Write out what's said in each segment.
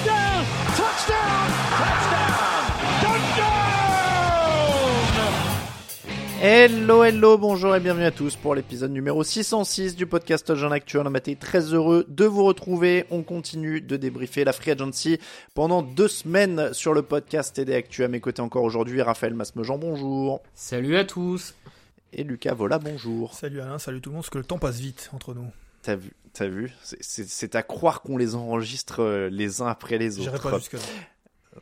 Touchdown. Touchdown. Touchdown. Touchdown. Hello, hello, bonjour et bienvenue à tous pour l'épisode numéro 606 du podcast Jean Actu. On a été très heureux de vous retrouver. On continue de débriefer la Free Agency pendant deux semaines sur le podcast TD Actu. À mes côtés encore aujourd'hui, Raphaël Masmejean, bonjour. Salut à tous. Et Lucas Vola, bonjour. Salut Alain, salut tout le monde, parce que le temps passe vite entre nous. T'as vu, t'as vu? C'est- à croire qu'on les enregistre euh, les uns après les autres. J'irai pas.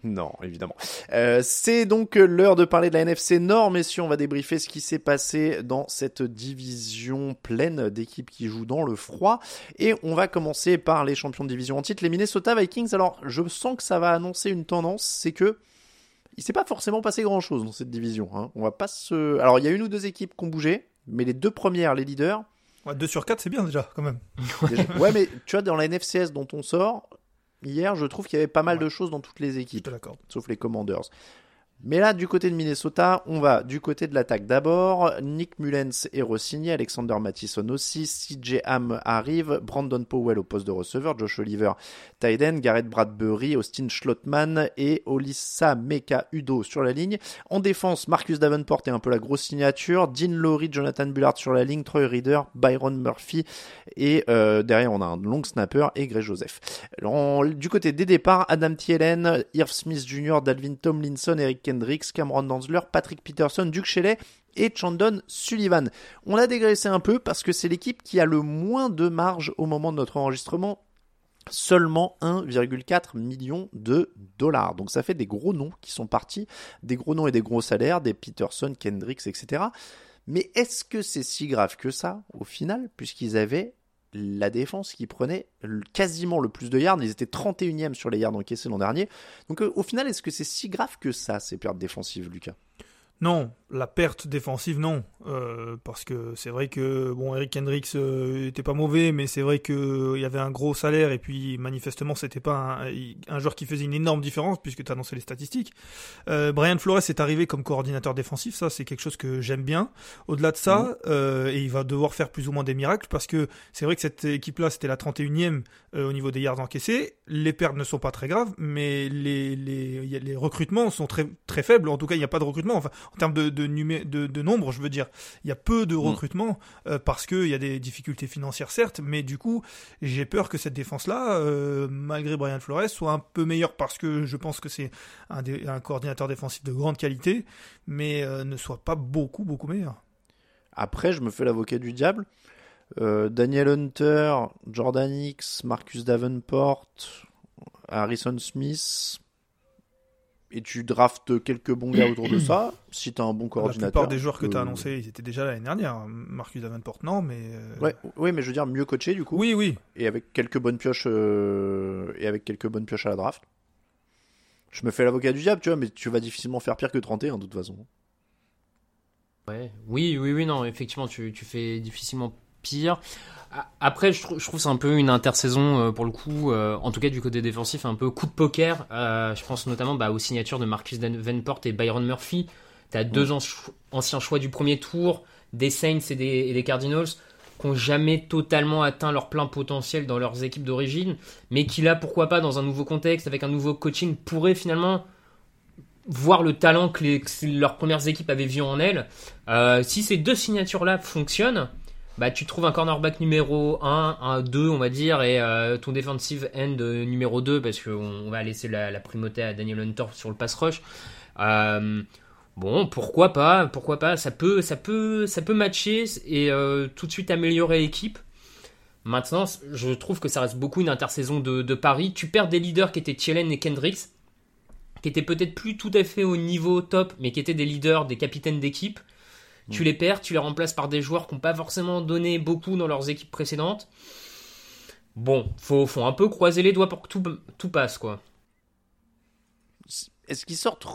Non, évidemment. Euh, c'est donc euh, l'heure de parler de la NFC Nord, messieurs. On va débriefer ce qui s'est passé dans cette division pleine d'équipes qui jouent dans le froid. Et on va commencer par les champions de division en titre, les Minnesota Vikings. Alors, je sens que ça va annoncer une tendance, c'est que il s'est pas forcément passé grand chose dans cette division. Hein. On va pas se. Alors, il y a une ou deux équipes qui ont bougé, mais les deux premières, les leaders, Ouais, 2 sur 4, c'est bien déjà, quand même. Déjà- ouais, mais tu vois, dans la NFCS dont on sort, hier, je trouve qu'il y avait pas mal de choses dans toutes les Je équipes, te l'accorde. sauf les Commanders. Mais là, du côté de Minnesota, on va du côté de l'attaque d'abord. Nick Mullens est re-signé, Alexander Mattison aussi, CJ Ham arrive, Brandon Powell au poste de receveur, Josh Oliver, Tyden, Garrett Bradbury, Austin Schlottman et Olissa Meka Udo sur la ligne. En défense, Marcus Davenport est un peu la grosse signature, Dean Laurie, Jonathan Bullard sur la ligne, Troy Reader, Byron Murphy et euh, derrière on a un long snapper et Gray Joseph. Du côté des départs, Adam Thielen, Irv Smith Jr., Dalvin Tomlinson, Eric Kendricks, Cameron Danzler, Patrick Peterson, Duke Shelley et Chandon Sullivan. On a dégraissé un peu parce que c'est l'équipe qui a le moins de marge au moment de notre enregistrement. Seulement 1,4 million de dollars. Donc ça fait des gros noms qui sont partis, des gros noms et des gros salaires, des Peterson, Kendricks, etc. Mais est-ce que c'est si grave que ça, au final, puisqu'ils avaient la défense qui prenait quasiment le plus de yards, ils étaient 31e sur les yards encaissés l'an dernier. Donc euh, au final, est-ce que c'est si grave que ça, ces pertes défensives, Lucas? Non, la perte défensive, non. Euh, parce que c'est vrai que, bon, Eric Hendricks euh, était pas mauvais, mais c'est vrai qu'il y avait un gros salaire, et puis manifestement, c'était pas un, un joueur qui faisait une énorme différence, puisque tu as annoncé les statistiques. Euh, Brian Flores est arrivé comme coordinateur défensif, ça, c'est quelque chose que j'aime bien. Au-delà de ça, euh, et il va devoir faire plus ou moins des miracles, parce que c'est vrai que cette équipe-là, c'était la 31e euh, au niveau des yards encaissés. Les pertes ne sont pas très graves, mais les, les, les recrutements sont très, très faibles. En tout cas, il n'y a pas de recrutement. Enfin, en termes de, de, numé- de, de nombre, je veux dire, il y a peu de recrutement euh, parce qu'il y a des difficultés financières, certes, mais du coup, j'ai peur que cette défense-là, euh, malgré Brian Flores, soit un peu meilleure parce que je pense que c'est un, coordinateur défensif de grande qualité, mais euh, ne soit pas beaucoup, beaucoup meilleur. Après, je me fais l'avocat du diable. Daniel Hunter, Jordan Hicks, Marcus Davenport, Harrison Smith. Et tu draftes quelques bons gars autour de ça. Si tu as un bon La coordinateur. plupart des joueurs que tu as euh, annoncés, ils étaient déjà l'année dernière. Marcus Davenport, non, mais. euh, Ouais, ouais, mais je veux dire mieux coaché du coup. Oui, oui. Et avec quelques bonnes pioches euh, et avec quelques bonnes pioches à la draft. Je me fais l'avocat du diable, tu vois, mais tu vas difficilement faire pire que 31 de toute façon. Ouais. Oui, oui, oui, non, effectivement, tu, tu fais difficilement pire. Après, je, trouve, je trouve c'est un peu une intersaison euh, pour le coup, euh, en tout cas du côté défensif, un peu coup de poker. Euh, je pense notamment bah, aux signatures de Marcus Venport et Byron Murphy. Tu as deux anciens choix du premier tour, des Saints et des, et des Cardinals, qui n'ont jamais totalement atteint leur plein potentiel dans leurs équipes d'origine, mais qui là, pourquoi pas, dans un nouveau contexte, avec un nouveau coaching, pourraient finalement voir le talent que, leurs premières équipes avaient vu en elles. si ces deux signatures-là fonctionnent, bah, tu trouves un cornerback numéro 1, un 2, on va dire, et euh, ton defensive end numéro 2, parce qu'on va laisser la, primauté à Daniel Hunter sur le pass rush. Euh, bon, pourquoi pas, pourquoi pas, ça peut, ça peut, ça peut matcher et euh, tout de suite améliorer l'équipe. Maintenant, je trouve que ça reste beaucoup une intersaison de, de Paris. Tu perds des leaders qui étaient Thielen et Kendricks, qui étaient peut-être plus tout à fait au niveau top, mais qui étaient des leaders, des capitaines d'équipe. Tu les perds, tu les remplaces par des joueurs qui n'ont pas forcément donné beaucoup dans leurs équipes précédentes. Bon, faut, faut un peu croiser les doigts pour que tout, tout passe, quoi. Est-ce qu'ils sortent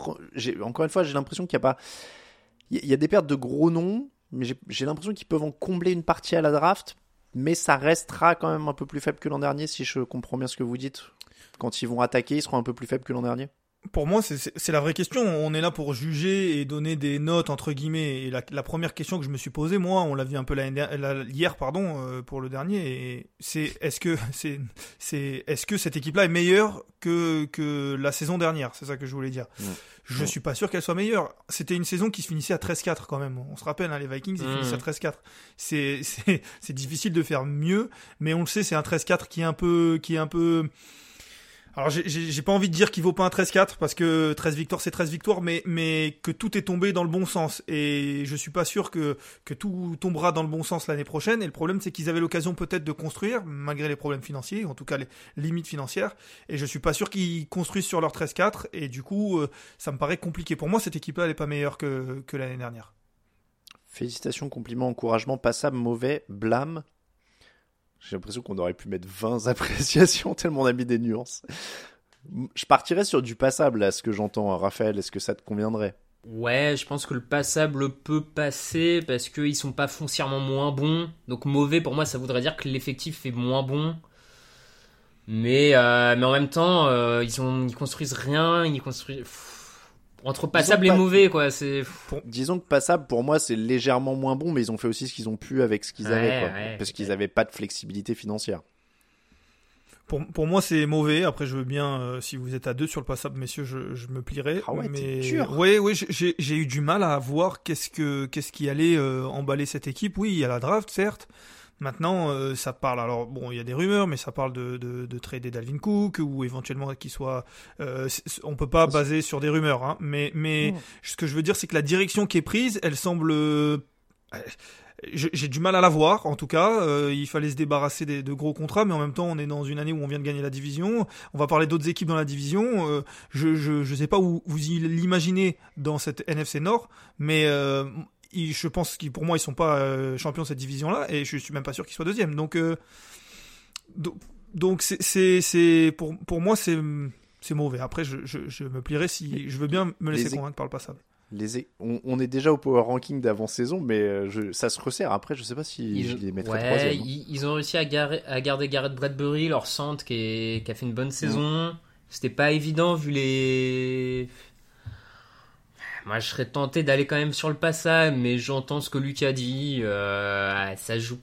Encore une fois, j'ai l'impression qu'il n'y a pas. Il y a des pertes de gros noms, mais j'ai l'impression qu'ils peuvent en combler une partie à la draft, mais ça restera quand même un peu plus faible que l'an dernier, si je comprends bien ce que vous dites. Quand ils vont attaquer, ils seront un peu plus faibles que l'an dernier pour moi, c'est la vraie question. On est là pour juger et donner des notes entre guillemets. Et la, première question que je me suis posée, moi, on l'a vu un peu hier, pardon, euh, pour le dernier, c'est est-ce que c'est c'est est-ce que cette équipe-là est meilleure que que la saison dernière? C'est ça que je voulais dire. Je ne suis pas sûr qu'elle soit meilleure. C'était une saison qui se finissait à 13-4 quand même. On se rappelle, hein, les Vikings, ils finissent à 13-4. C'est c'est difficile de faire mieux, mais on le sait, c'est un 13-4 qui est un peu qui est un peu alors j'ai pas envie de dire qu'il vaut pas un 13-4 parce que 13 victoires c'est 13 victoires, mais, mais que tout est tombé dans le bon sens. Et je suis pas sûr que, que tout tombera dans le bon sens l'année prochaine. Et le problème c'est qu'ils avaient l'occasion peut-être de construire, malgré les problèmes financiers, en tout cas les limites financières. Et je suis pas sûr qu'ils construisent sur leur 13-4. Et du coup, euh, ça me paraît compliqué. Pour moi, cette équipe-là, elle est pas meilleure que, que l'année dernière. Félicitations, compliments, encouragements, passable, mauvais, blâme. J'ai l'impression qu'on aurait pu mettre 20 appréciations tellement on a mis des nuances. Je partirais sur du passable, à ce que j'entends, Raphaël. Est-ce que ça te conviendrait? Ouais, je pense que le passable peut passer parce qu'ils sont pas foncièrement moins bons. Donc mauvais, pour moi, ça voudrait dire que l'effectif est moins bon. Mais, euh, mais en même temps, euh, ils, ont, construisent rien, ils construisent entre passable et mauvais quoi c'est disons que passable pour moi c'est légèrement moins bon mais ils ont fait aussi ce qu'ils ont pu avec ce qu'ils avaient quoi, parce qu'ils n'avaient pas de flexibilité financière. Pour, pour moi c'est mauvais. Après je veux bien euh, si vous êtes à deux sur le passable messieurs je, je me plierai. Ah ouais, mais dur. ouais ouais j'ai eu du mal à voir qu'est-ce que qu'est-ce qui allait euh, emballer cette équipe. Oui il y a la draft certes Maintenant, euh, ça parle. Alors bon, il y a des rumeurs, mais ça parle de, de, de trader Dalvin Cook ou éventuellement qu'il soit. Euh, on peut pas baser sur des rumeurs, hein, mais mais ce que je veux dire, c'est que la direction qui est prise, elle semble. Euh, j'ai du mal à la voir, en tout cas. Euh, il fallait se débarrasser de gros contrats, mais en même temps, on est dans une année où on vient de gagner la division. On va parler d'autres équipes dans la division. je, je, je sais pas où vous l'imaginez dans cette NFC Nord, mais je pense qu'ils, pour moi, ils sont pas euh, champions de cette division-là, et je suis même pas sûr qu'ils soient deuxième. Donc, euh, donc, c'est, c'est, pour, pour moi, c'est, c'est mauvais. Après, je, je, me plierai si je veux bien me laisser convaincre par le passable. Les on, est déjà au power ranking d'avant saison, mais euh, je, ça se resserre. Après, je sais pas si je les mettrais troisième. Ils, ils, ont réussi à, à, garder Garrett Bradbury, leur centre qui, qui a fait une bonne saison. C'était pas évident vu les moi, je serais tenté d'aller quand même sur le passage, mais j'entends ce que Lucas dit. Euh, ça joue.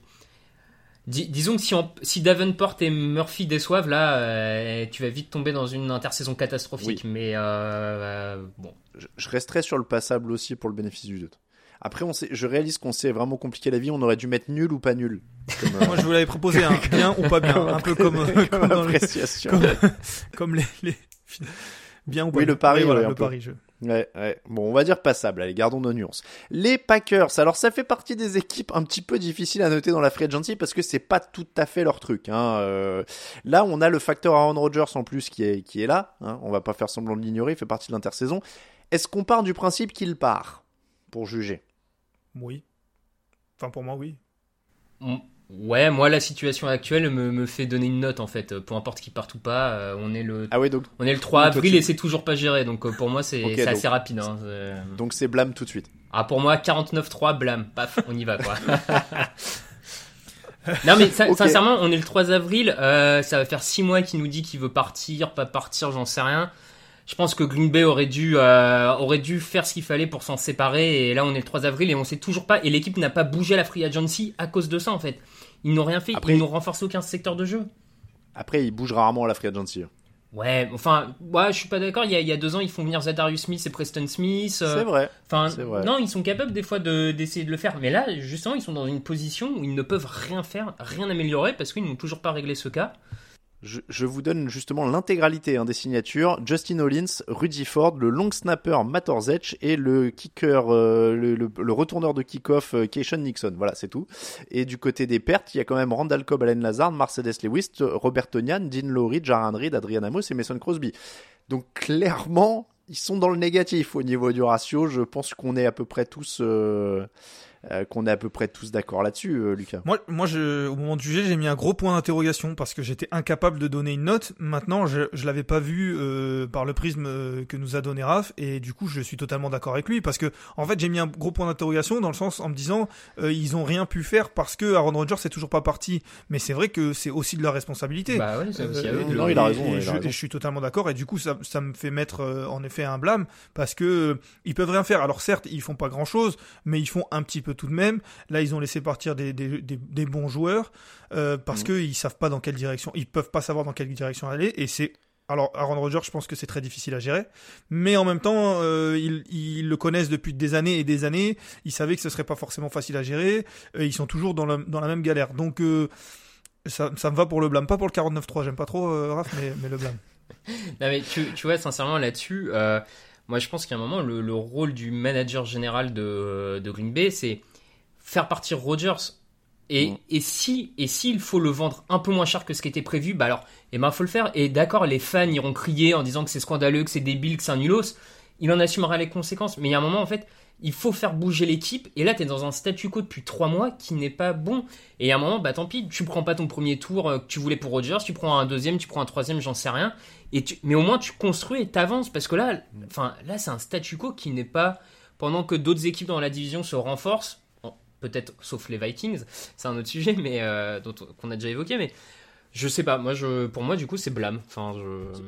disons que si, si, Davenport et Murphy déçoivent, là, euh, tu vas vite tomber dans une intersaison catastrophique. Mais euh, bon. Je, resterai sur le passable aussi pour le bénéfice du doute. Après, on sait, je réalise qu'on s'est vraiment compliqué la vie. On aurait dû mettre nul ou pas nul. Moi, je vous l'avais proposé, un bien ou pas bien, un peu comme, comme, appréciation. comme, les, les, bien ou pas oui, le pari, voilà, le pari. Je... Ouais, ouais. Bon, on va dire passable. Allez, gardons nos nuances. Les Packers. Alors, ça fait partie des équipes un petit peu difficiles à noter dans la free agency parce que c'est pas tout à fait leur truc. Hein. Euh, là, on a le facteur Aaron Rodgers en plus qui est, qui est là. Hein. On va pas faire semblant de l'ignorer. Il fait partie de l'intersaison. Est-ce qu'on part du principe qu'il part pour juger? Oui. Enfin, pour moi, oui. Ouais, moi la situation actuelle me, me fait donner une note en fait, peu importe qui part ou pas. euh, on est le Ah ouais, donc on est le 3 donc toi, avril et c'est toujours pas géré, donc euh, pour moi c'est assez rapide. Hein, c'est- donc c'est blâme tout de suite. Ah pour moi 49-3 blâme, paf, on y va quoi. non mais sincèrement, on est le 3 avril, euh, ça va faire 6 mois qu'il nous dit qu'il veut partir, pas partir, j'en sais rien. Je pense que Green Bay aurait dû euh, aurait dû faire ce qu'il fallait pour s'en séparer et là on est le 3 avril et on sait toujours pas et l'équipe n'a pas bougé à la free agency à cause de ça en fait. Ils n'ont rien fait, Après- ils n'ont renforcé aucun secteur de jeu. Après, il bouge rarement à la free agency. Ouais, enfin, ouais, je suis pas d'accord. Il y, a, il y a deux ans, ils font venir Zadarius Smith et Preston Smith. euh, C'est vrai. Enfin, non, ils sont capables des fois de- d'essayer de le faire. Mais là, justement, ils sont dans une position où ils ne peuvent rien faire, rien améliorer parce qu'ils n'ont toujours pas réglé ce cas. Je, je vous donne justement l'intégralité hein, des signatures. Justin Hollins, Rudy Ford, le long snapper Matt Orzech et le kicker, euh, le, le- retourneur de kick-off euh, Nixon. Voilà, c'est tout. Et du côté des pertes, il y a quand même Randall Cobb, Allen Lazard, Mercedes Lewis, Robert Tonian, Dean Lowry, Jaran Reed, Adrian Amos et Mason Crosby. Donc clairement, ils sont dans le négatif au niveau du ratio. Je pense qu'on est à peu près tous... euh, euh, qu'on est à peu près tous d'accord là-dessus, euh, Lucas. Moi, moi je, au moment de juger, j'ai mis un gros point d'interrogation parce que j'étais incapable de donner une note. Maintenant, je, je l'avais pas vu euh, par le prisme euh, que nous a donné Raph et du coup, je suis totalement d'accord avec lui parce que en fait, j'ai mis un gros point d'interrogation dans le sens en me disant euh, ils ont rien pu faire parce que Aaron Rodgers c'est toujours pas parti. Mais c'est vrai que c'est aussi de leur responsabilité. Bah ouais, c'est aussi à eux de Euh, non, il a Et- raison, et il a je, raison. et je suis totalement d'accord. Et du coup, ça, ça me fait mettre euh, en effet un blâme parce que euh, ils peuvent rien faire. Alors certes, ils font pas grand chose, mais ils font un petit peu tout de même. Là, ils ont laissé partir des, des, des, des bons joueurs euh, parce Mhm. que ils savent pas dans quelle direction, ils peuvent pas savoir dans quelle direction aller. Et c'est alors Aaron Rodgers, je pense que c'est très difficile à gérer, mais en même temps, euh, ils, ils le connaissent depuis des années et des années. Ils savaient que ce serait pas forcément facile à gérer. Ils sont toujours dans la, dans la même galère. Donc euh, ça, ça me va pour le blâme, pas pour le 49-3. J'aime pas trop Raph, mais, mais le blâme. Non, mais tu, tu vois, sincèrement, là-dessus, moi je pense qu'à un moment, le, le rôle du manager général de, de Green Bay, c'est faire partir Rodgers. Et, Mm. et si et s'il faut le vendre un peu moins cher que ce qui était prévu, bah alors, eh ben faut le faire. Et d'accord, les fans iront crier en disant que c'est scandaleux, que c'est débile, que c'est un nulos. Il en assumera les conséquences. Mais il y a un moment, en fait, il faut faire bouger l'équipe. Et là, tu es dans un statu quo depuis trois mois qui n'est pas bon. Et à un moment, bah tant pis, tu prends pas ton premier tour euh, que tu voulais pour Rodgers, tu prends un deuxième, tu prends un troisième, j'en sais rien. Et tu, mais au moins tu construis et t'avances parce que là, enfin là c'est un statu quo qui n'est pas pendant que d'autres équipes dans la division se renforcent, peut-être sauf les Vikings, c'est un autre sujet, mais euh, qu'on a déjà évoqué, mais je sais pas. Moi, je, pour moi, du coup, c'est blâme. Enfin, je.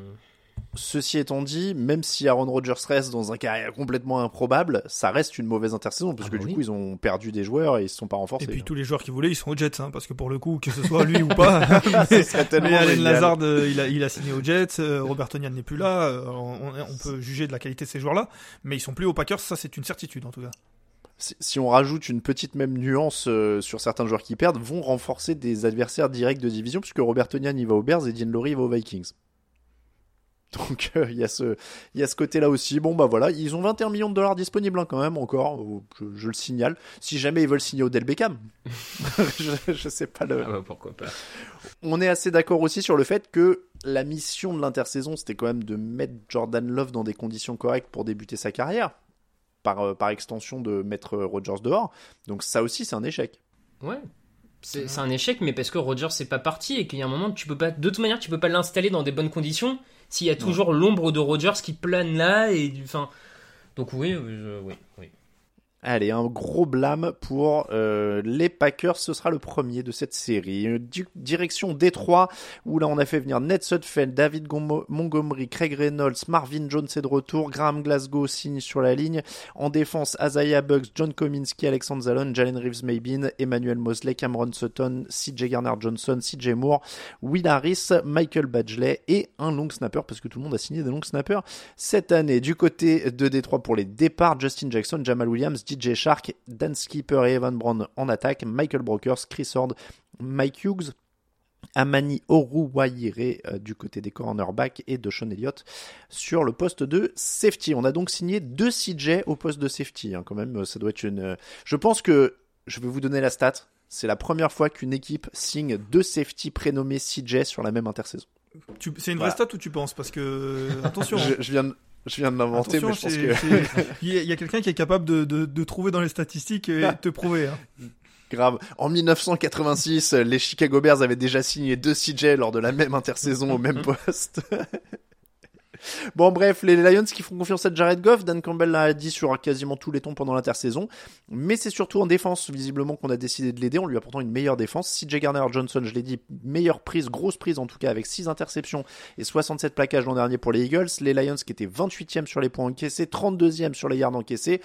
Ceci étant dit, même si Aaron Rodgers reste dans un carrière complètement improbable, ça reste une mauvaise intersaison parce Ah que bah du coup ils ont perdu des joueurs et ils se sont pas renforcés. Et puis tous les joueurs qui voulaient, ils sont aux Jets, hein, parce que pour le coup, que ce soit lui ou pas, mais, génial. Lazard, euh, il a, il a signé aux Jets, euh, Robert n'est plus là, euh, on, on peut juger de la qualité de ces joueurs-là, mais ils sont plus aux Packers, ça c'est une certitude en tout cas. si, si on rajoute une petite même nuance euh, sur certains joueurs qui perdent, vont renforcer des adversaires directs de division puisque Robert Tonian il va aux Bears et Dean Lowry va aux Vikings. Donc euh, il y a ce il y a ce côté-là aussi. Bon bah voilà, ils ont 21 millions de dollars disponibles hein, quand même encore, je, je le signale. Si jamais ils veulent signer Odell Beckham, je, je sais pas le. Ah bah pourquoi pas. On est assez d'accord aussi sur le fait que la mission de l'intersaison, c'était quand même de mettre Jordan Love dans des conditions correctes pour débuter sa carrière. Par, euh, par extension de mettre euh, Rodgers dehors. Donc ça aussi, c'est un échec. Ouais. C'est c'est un échec, mais parce que Rodgers c'est pas parti et qu'il y a un moment tu peux pas, de toute manière, tu peux pas l'installer dans des bonnes conditions s'il y a toujours l'ombre de Rodgers qui plane là et du, enfin. Donc oui, euh, oui, oui. Allez, un gros blâme pour euh, les Packers. Ce sera le premier de cette série. Euh, direction Détroit, où là on a fait venir Ned Sudfeld, David Montgomery, Craig Reynolds, Marvin Jones est de retour, Graham Glasgow signe sur la ligne. En défense, Azaya Bugs, John Kominski, Alexandre Zalon, Jalen Reeves Maybin, Emmanuel Mosley, Cameron Sutton, CJ Garner Johnson, CJ Moore, Will Harris, Michael Badgley et un long snapper, parce que tout le monde a signé des long snappers cette année. Du côté de Détroit pour les départs, Justin Jackson, Jamal Williams, DJ Shark, Dan Skipper et Evan Brown en attaque, Michael Brokers, Chris Hord, Mike Hughes, Amani Oruwayire euh, du côté des cornerbacks et de Sean Elliott sur le poste de safety. On a donc signé deux CJ au poste de safety. hein, quand même, euh, ça doit être une. euh, Je pense que je vais vous donner la stat. C'est la première fois qu'une équipe signe deux safety prénommés CJ sur la même intersaison. C'est une vraie Voilà. stat ou tu penses? Parce que, attention, Je, je viens de, je viens de l'inventer, mais je pense que. il y a, quelqu'un qui est capable de, de, de trouver dans les statistiques et de te prouver. hein. Grave. En 1986, les Chicago Bears avaient déjà signé deux CJ lors de la même intersaison au même poste. Bon, bref, les Lions qui font confiance à Jared Goff, Dan Campbell l'a dit sur quasiment tous les tons pendant l'intersaison, mais c'est surtout en défense, visiblement, qu'on a décidé de l'aider. On lui a pourtant une meilleure défense. CJ Garner Johnson, je l'ai dit, meilleure prise, grosse prise en tout cas, avec 6 interceptions et 67 plaquages l'an dernier pour les Eagles. Les Lions qui étaient 28e sur les points encaissés, 32e sur les yards encaissés.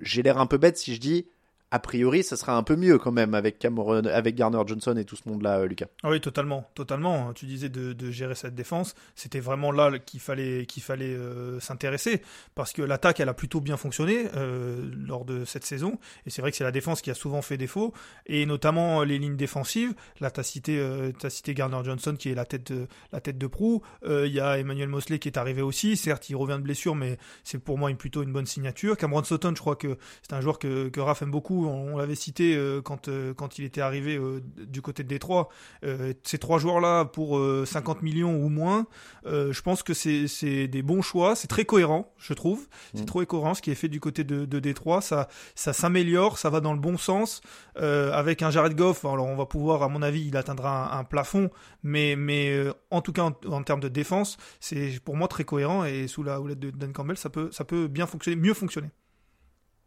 J'ai l'air un peu bête si je dis a priori, ça sera un peu mieux quand même avec Cameron, avec Garner Johnson et tout ce monde-là, euh, Lucas. Ah oui, totalement, totalement. Tu disais de, gérer cette défense, c'était vraiment là qu'il fallait euh, s'intéresser parce que l'attaque, elle a plutôt bien fonctionné euh, lors de cette saison et c'est vrai que c'est la défense qui a souvent fait défaut et notamment les lignes défensives. Là, t'as cité, as cité Garner Johnson qui est la tête de, la tête de proue. Il y a Emmanuel Mosley qui est arrivé aussi. Certes, il revient de blessure, mais c'est pour moi une, plutôt une bonne signature. Cameron Sutton, je crois que c'est un joueur que, que Raph aime beaucoup on, l'avait cité euh, quand, euh, quand il était arrivé euh, du côté de Détroit. ces trois joueurs-là, pour 50 millions ou moins, je pense que c'est des bons choix. C'est très cohérent, je trouve. C'est mm. trop cohérent ce qui est fait du côté de, de Détroit. Ça, ça s'améliore, ça va dans le bon sens. avec un Jared Goff, alors on va pouvoir, à mon avis, il atteindra un, plafond, mais, mais en tout cas en, en termes de défense, c'est pour moi très cohérent et sous la houlette de Dan Campbell, ça peut, ça peut bien fonctionner, mieux fonctionner.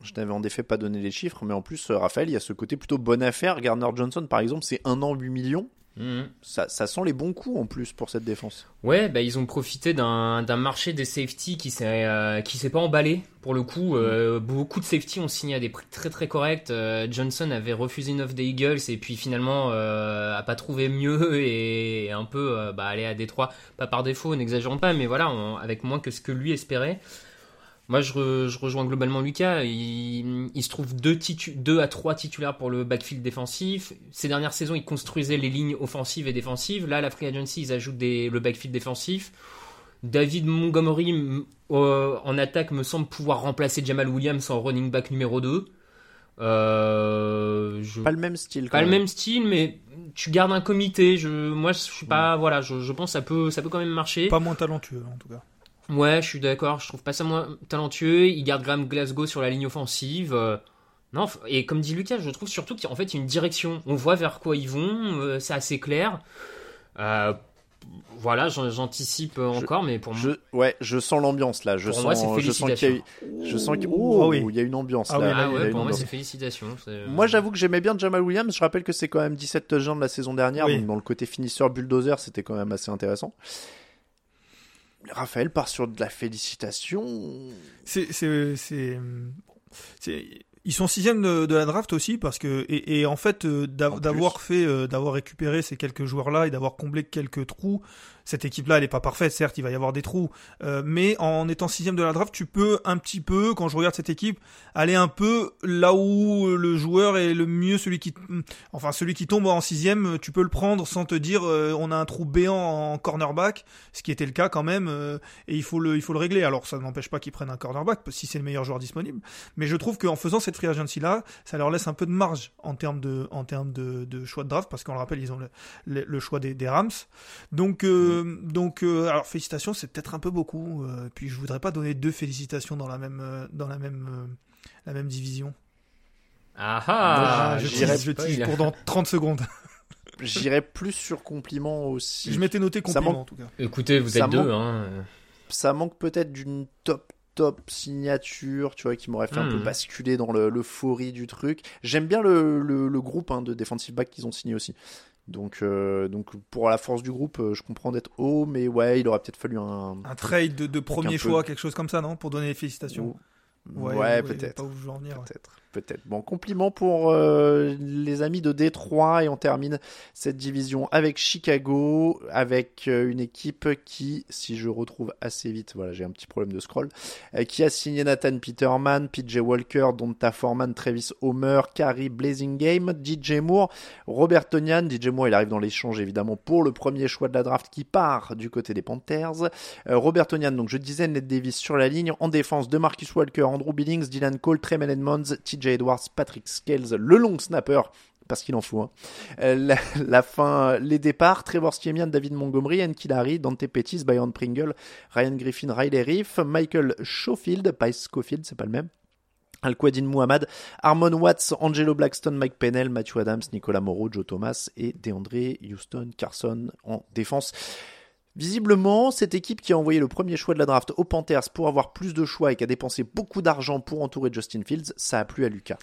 Je n'avais en effet pas donné les chiffres, mais en plus, euh, Raphaël, il y a ce côté plutôt bonne affaire. Garner Johnson, par exemple, c'est un an 8 millions. Mhm. Ça, ça, sent les bons coups en plus pour cette défense. Ouais, bah, ils ont profité d'un marché des safety qui s'est euh, qui s'est pas emballé pour le coup. Euh, beaucoup de safety ont signé à des prix très très corrects. Johnson avait refusé une offre des Eagles et puis finalement a pas trouvé mieux et un peu bah, aller à Détroit, pas par défaut, n'exagérons pas, mais voilà, avec moins que ce que lui espérait. Moi, je, rejoins globalement Lucas. Il, se trouve deux, deux, à trois titulaires pour le backfield défensif. Ces dernières saisons, ils construisaient les lignes offensives et défensives. Là, la Free Agency, ils ajoutent le backfield défensif. David Montgomery euh, en attaque me semble pouvoir remplacer Jamal Williams en running back numéro 2. Euh, pas le même style. pas le même style, mais tu gardes un comité. Je, moi, je suis pas. Voilà, je, je, pense que ça peut, ça peut quand même marcher. Pas moins talentueux en tout cas. Ouais, je suis d'accord. Je trouve pas ça moins talentueux. Il garde Graham Glasgow sur la ligne offensive. Euh, non, et comme dit Lucas, je trouve surtout qu'il fait, y a une direction. On voit vers quoi ils vont. Euh, c'est assez clair. Euh, voilà, j'anticipe encore, mais pour moi. ouais, je sens l'ambiance là. Je sens, je sens qu'il y a, je sens qu'il oh, il y a une ambiance ah là. Ah ouais, pour moi, c'est félicitations. Moi, j'avoue que j'aimais bien Jamal Williams. Je rappelle que c'est quand même 17 touchdowns de la saison dernière, donc dans le côté finisseur bulldozer, c'était quand même assez intéressant. Raphaël part sur de la félicitation. C'est, c'est, c'est, ils sont sixième de, de, la draft aussi parce que et, en fait euh, d'avoir fait, euh, d'avoir récupéré ces quelques joueurs là et d'avoir comblé quelques trous, cette équipe-là, elle n'est pas parfaite, certes, il va y avoir des trous, euh, mais en étant sixième de la draft, tu peux un petit peu, quand je regarde cette équipe, aller un peu là où le joueur est le mieux, celui qui, enfin celui qui tombe en sixième, tu peux le prendre sans te dire euh, on a un trou béant en cornerback, ce qui était le cas quand même, euh, et il faut le, il faut le régler. Alors ça n'empêche pas qu'ils prennent un cornerback si c'est le meilleur joueur disponible, mais je trouve qu'en faisant cette free agency là, ça leur laisse un peu de marge en termes de, en termes de, de choix de draft, parce qu'on le rappelle, ils ont le, le, choix des, des Rams, donc euh, donc, euh, alors félicitations, c'est peut-être un peu beaucoup. Euh, puis je voudrais pas donner deux félicitations dans la même, dans la même, la même division. Ah ah Je je pour dans 30 secondes. J'irais plus sur compliment aussi. Je m'étais noté compliment en tout cas. Écoutez, vous êtes deux. Hein. Ça manque peut-être d'une top top signature, tu vois, qui m'aurait fait un peu hmm. basculer dans l'euphorie du truc. J'aime bien le, le, groupe hein, de defensive back qu'ils ont signé aussi. Donc, euh, donc pour la force du groupe, euh, je comprends d'être haut, mais ouais, il aurait peut-être fallu un. Un trade de, premier choix, quelque chose comme ça, non Pour donner les félicitations? Ouais, peut-être. Peut-être peut-être. Bon, compliment pour euh, les amis de Détroit et on termine cette division avec Chicago, avec euh, une équipe qui, si je retrouve assez vite, voilà, j'ai un petit problème de scroll, euh, qui a signé Nathan Peterman, PJ Walker, Donta Foreman, Travis Homer, Carrie Blazing Game, DJ Moore, Robert Tonian. DJ Moore, il arrive dans l'échange évidemment pour le premier choix de la draft qui part du côté des Panthers. Robert Tonian, donc je disais, Ned Davis sur la ligne, en défense de Marcus Walker, Andrew Billings, Dylan Cole, Tremaine Edmonds, TJ Edwards, Patrick Scales, le long snapper parce qu'il en faut. Hein. Euh, la, fin, les départs, Trevor Stiemian, David Montgomery, Larry, Dante Pettis, Byron Pringle, Ryan Griffin, Riley Reef, Michael Schofield, pas Schofield, c'est pas le même. Al-Quadin Muhammad, Harmon Watts, Angelo Blackstone, Mike Pennell, Matthew Adams, Nicolas Moreau, Joe Thomas et DeAndre Houston Carson en défense. Visiblement, cette équipe qui a envoyé le premier choix de la draft aux Panthers pour avoir plus de choix et qui a dépensé beaucoup d'argent pour entourer Justin Fields, ça a plu à Lucas.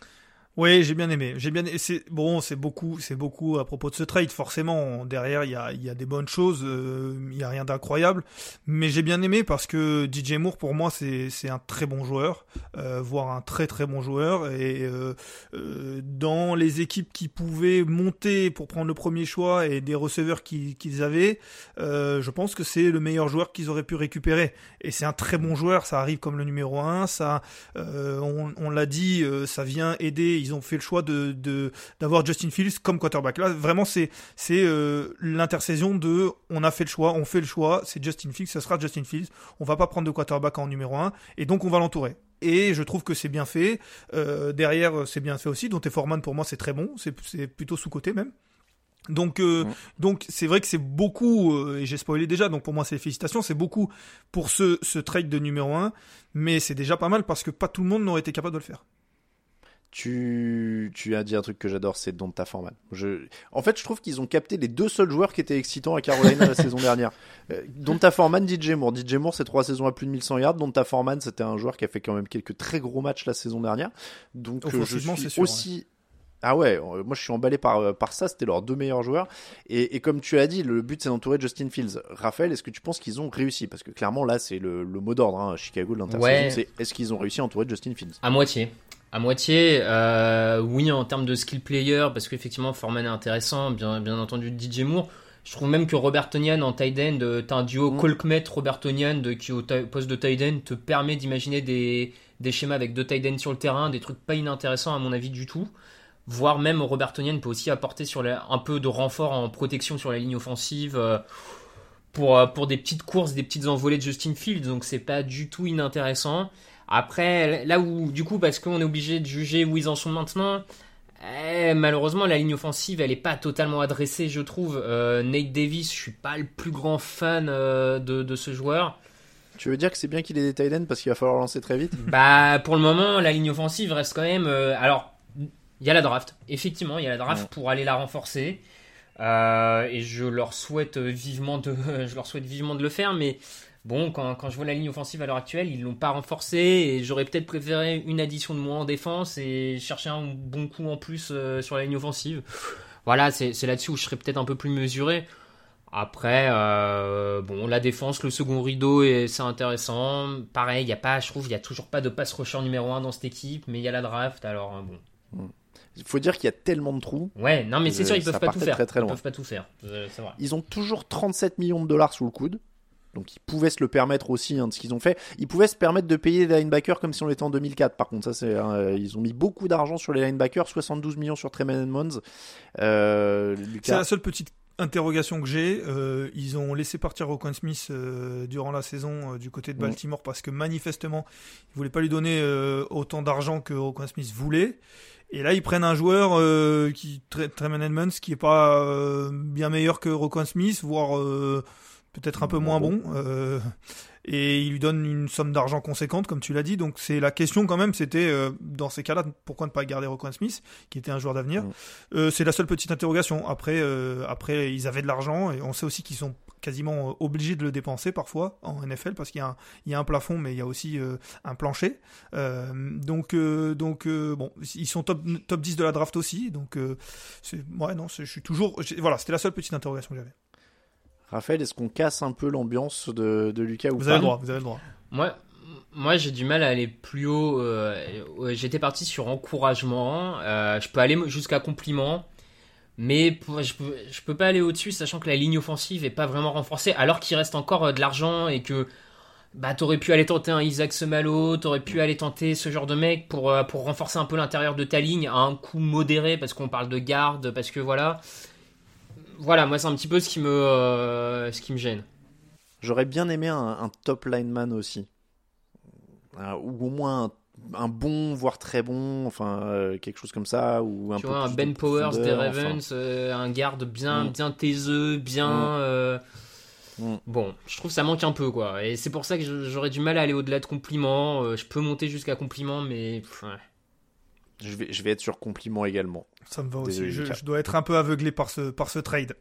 Oui, j'ai bien aimé. J'ai bien. C'est bon, c'est beaucoup, c'est beaucoup à propos de ce trade. Forcément, derrière, il y a, y a des bonnes choses. Euh, il y a rien d'incroyable, mais j'ai bien aimé parce que DJ Moore, pour moi, c'est c'est un très bon joueur, euh, voire un très très bon joueur. Et euh, euh dans les équipes qui pouvaient monter pour prendre le premier choix et des receveurs qu'ils avaient, euh, je pense que c'est le meilleur joueur qu'ils auraient pu récupérer. Et c'est un très bon joueur. Ça arrive comme le numéro un. Ça, euh, on, on l'a dit, ça vient aider ils ont fait le choix de d'avoir Justin Fields comme quarterback. Là, vraiment, c'est c'est euh, l'intersaison de on a fait le choix, on fait le choix, c'est Justin Fields, ça sera Justin Fields. On va pas prendre de quarterback en numéro 1 et donc on va l'entourer. Et je trouve que c'est bien fait. Euh, derrière, c'est bien fait aussi. Dont Foreman, pour moi, c'est très bon. C'est plutôt sous-côté même. Donc, euh, donc c'est vrai que c'est beaucoup, et j'ai spoilé déjà, donc pour moi c'est félicitations, c'est beaucoup pour ce, ce trade de numéro 1, mais c'est déjà pas mal parce que pas tout le monde n'aurait été capable de le faire. Tu, tu as dit un truc que j'adore, c'est Donta Foreman. Je... En fait, je trouve qu'ils ont capté les deux seuls joueurs qui étaient excitants à Carolina la saison dernière. Euh, Donta Foreman, DJ Moore. DJ Moore, c'est trois saisons à plus de 1100 yards. Donta Foreman, c'était un joueur qui a fait quand même quelques très gros matchs la saison dernière. Donc, euh, je suis sûr, aussi. Ah ouais, euh, moi je suis emballé par, euh, par ça, c'était leurs deux meilleurs joueurs. Et, et, comme tu as dit, le but c'est d'entourer Justin Fields. Raphaël, est-ce que tu penses qu'ils ont réussi? Parce que clairement là c'est le, le, mot d'ordre hein, Chicago de l'intersaison, ouais. c'est est-ce qu'ils ont réussi à entourer Justin Fields? À moitié. À moitié, euh, oui, en termes de skill player, parce qu'effectivement, Foreman est intéressant, bien, bien entendu, DJ Moore. Je trouve même que Robert Tonian en tight end, euh, t'as un duo mm. Colkmet Robert Tonian qui au poste de tight end te permet d'imaginer des, des, schémas avec deux tight ends sur le terrain, des trucs pas inintéressants à mon avis du tout. Voire même Robert Tonian peut aussi apporter sur un peu de renfort en protection sur la ligne offensive euh, pour, euh, pour des petites courses, des petites envolées de Justin Fields, donc c'est pas du tout inintéressant. Après, là où, du coup, parce qu'on est obligé de juger où ils en sont maintenant, eh, malheureusement, la ligne offensive, elle est pas totalement adressée, je trouve. Euh, Nate Davis, je suis pas le plus grand fan euh, de, de, ce joueur. Tu veux dire que c'est bien qu'il ait des tight parce qu'il va falloir lancer très vite? Bah, pour le moment, la ligne offensive reste quand même. Euh, alors, il y a la draft. Effectivement, il y a la draft pour aller la renforcer. Et je leur souhaite vivement de, je leur souhaite vivement de le faire, mais Bon, quand, je vois la ligne offensive à l'heure actuelle, ils l'ont pas renforcée et j'aurais peut-être préféré une addition de moins en défense et chercher un bon coup en plus euh, sur la ligne offensive. Voilà, c'est là-dessus où je serais peut-être un peu plus mesuré. Après, euh, bon, la défense, le second rideau, c'est intéressant. Pareil, il y a pas, je trouve, il y a toujours pas de pass rusher numéro 1 dans cette équipe, mais il y a la draft, alors euh, bon. Il faut dire qu'il y a tellement de trous. Ouais, non, mais c'est sûr, ils peuvent pas tout faire. Très, très. Ils peuvent pas tout faire. Vrai. Ils ont toujours 37 millions de dollars sous le coude. Donc ils pouvaient se le permettre aussi hein, de ce qu'ils ont fait. Ils pouvaient se permettre de payer des linebackers comme si on était en 2004. Par contre, ça c'est, hein, ils ont mis beaucoup d'argent sur les linebackers, 72 millions sur Tremaine Mons. Euh, c'est la seule petite interrogation que j'ai. Euh, ils ont laissé partir Roquan Smith euh, durant la saison euh, du côté de Baltimore parce que manifestement ils voulaient pas lui donner euh, autant d'argent que Roquan Smith voulait. Et là, ils prennent un joueur qui, Tremaine Edmonds, qui est pas bien meilleur que Roquan Smith, voire peut-être un peu moins bon. Euh, et il lui donne une somme d'argent conséquente, comme tu l'as dit. Donc c'est la question quand même, c'était euh, dans ces cas-là, pourquoi ne pas garder Roquan Smith, qui était un joueur d'avenir. Euh, c'est la seule petite interrogation. Après, après ils avaient de l'argent et on sait aussi qu'ils sont quasiment obligés de le dépenser parfois en NFL parce qu'il y, y, a un plafond, mais il y a aussi un plancher. donc, donc bon, ils sont top, top 10 de la draft aussi. Donc, ouais, non, je suis toujours. Voilà, c'était la seule petite interrogation que j'avais. Raphaël, est-ce qu'on casse un peu l'ambiance de, de, Lucas ou vous pas avez le droit, Vous avez le droit. Moi, moi j'ai du mal à aller plus haut. Euh, j'étais parti sur encouragement. Euh, je peux aller jusqu'à compliment. Mais je peux, je peux pas aller au-dessus, sachant que la ligne offensive est pas vraiment renforcée, alors qu'il reste encore euh, de l'argent et que bah t'aurais pu aller tenter un Isaac Semalo, t'aurais pu aller tenter ce genre de mec pour, pour renforcer un peu l'intérieur de ta ligne à un coût modéré parce qu'on parle de garde, parce que voilà voilà, moi c'est un petit peu ce qui me, euh, ce qui me gêne. J'aurais bien aimé un, top lineman aussi, euh, ou au moins un, bon, voire très bon, enfin euh, quelque chose comme ça, ou un tu vois, un Ben Powers des Ravens, un garde bien, mm. bien taiseux, bien. Mm. Mm. Bon, je trouve que ça manque un peu, quoi. Et c'est pour ça que j'aurais du mal à aller au-delà de compliments. Je peux monter jusqu'à compliments, mais. pff, ouais. Je vais, je vais être sur compliment également. Ça me va aussi. Je, je dois être un peu aveuglé par ce, par ce trade.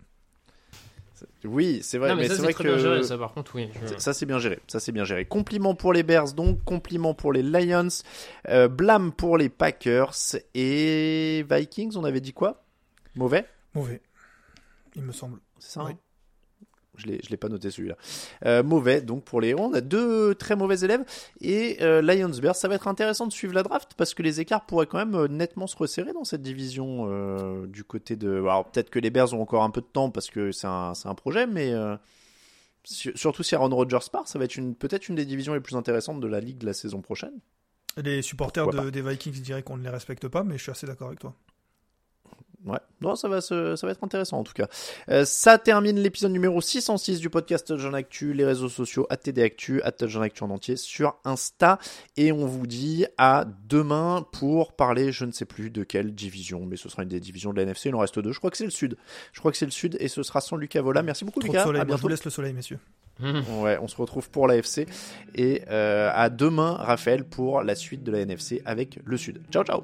Oui, c'est vrai, non, mais, c'est c'est vrai très que bien géré, ça, par contre, oui. je- Ça c'est bien géré, ça c'est bien géré. Compliment pour les Bears donc, compliment pour les Lions, euh, blâme pour les Packers et Vikings. On avait dit quoi? Mauvais, Mauvais, il me semble. c'est ça Oui. hein Je l'ai, je l'ai pas noté celui-là. Euh, mauvais donc pour les. On a deux très mauvais élèves et euh, Lions Bears. Ça va être intéressant de suivre la draft parce que les écarts pourraient quand même euh, nettement se resserrer dans cette division euh, du côté de. Alors peut-être que les Bears ont encore un peu de temps parce que c'est un, un projet, mais su- surtout si Aaron Rodgers part, ça va être peut-être une des divisions les plus intéressantes de la ligue de la saison prochaine. Les supporters de- des Vikings diraient qu'on ne les respecte pas, mais je suis assez d'accord avec toi. Ouais, non, ça va, se- ça va être intéressant en tout cas. Euh, ça termine l'épisode numéro 606 du podcast Touchdown Actu, les réseaux sociaux ATD Actu, Touchdown Actu en entier sur Insta. Et on vous dit à demain pour parler, je ne sais plus de quelle division, mais ce sera une des divisions de la NFC. Il en reste deux. Je crois que c'est le Sud. Je crois que c'est le Sud et ce sera sans Lucas Vola. Merci beaucoup Trop de Lucas. soleil, à moi je bientôt. vous laisse le soleil, messieurs. Ouais, on se retrouve pour la FC et euh, à demain Raphaël pour la suite de la NFC avec le Sud. Ciao ciao.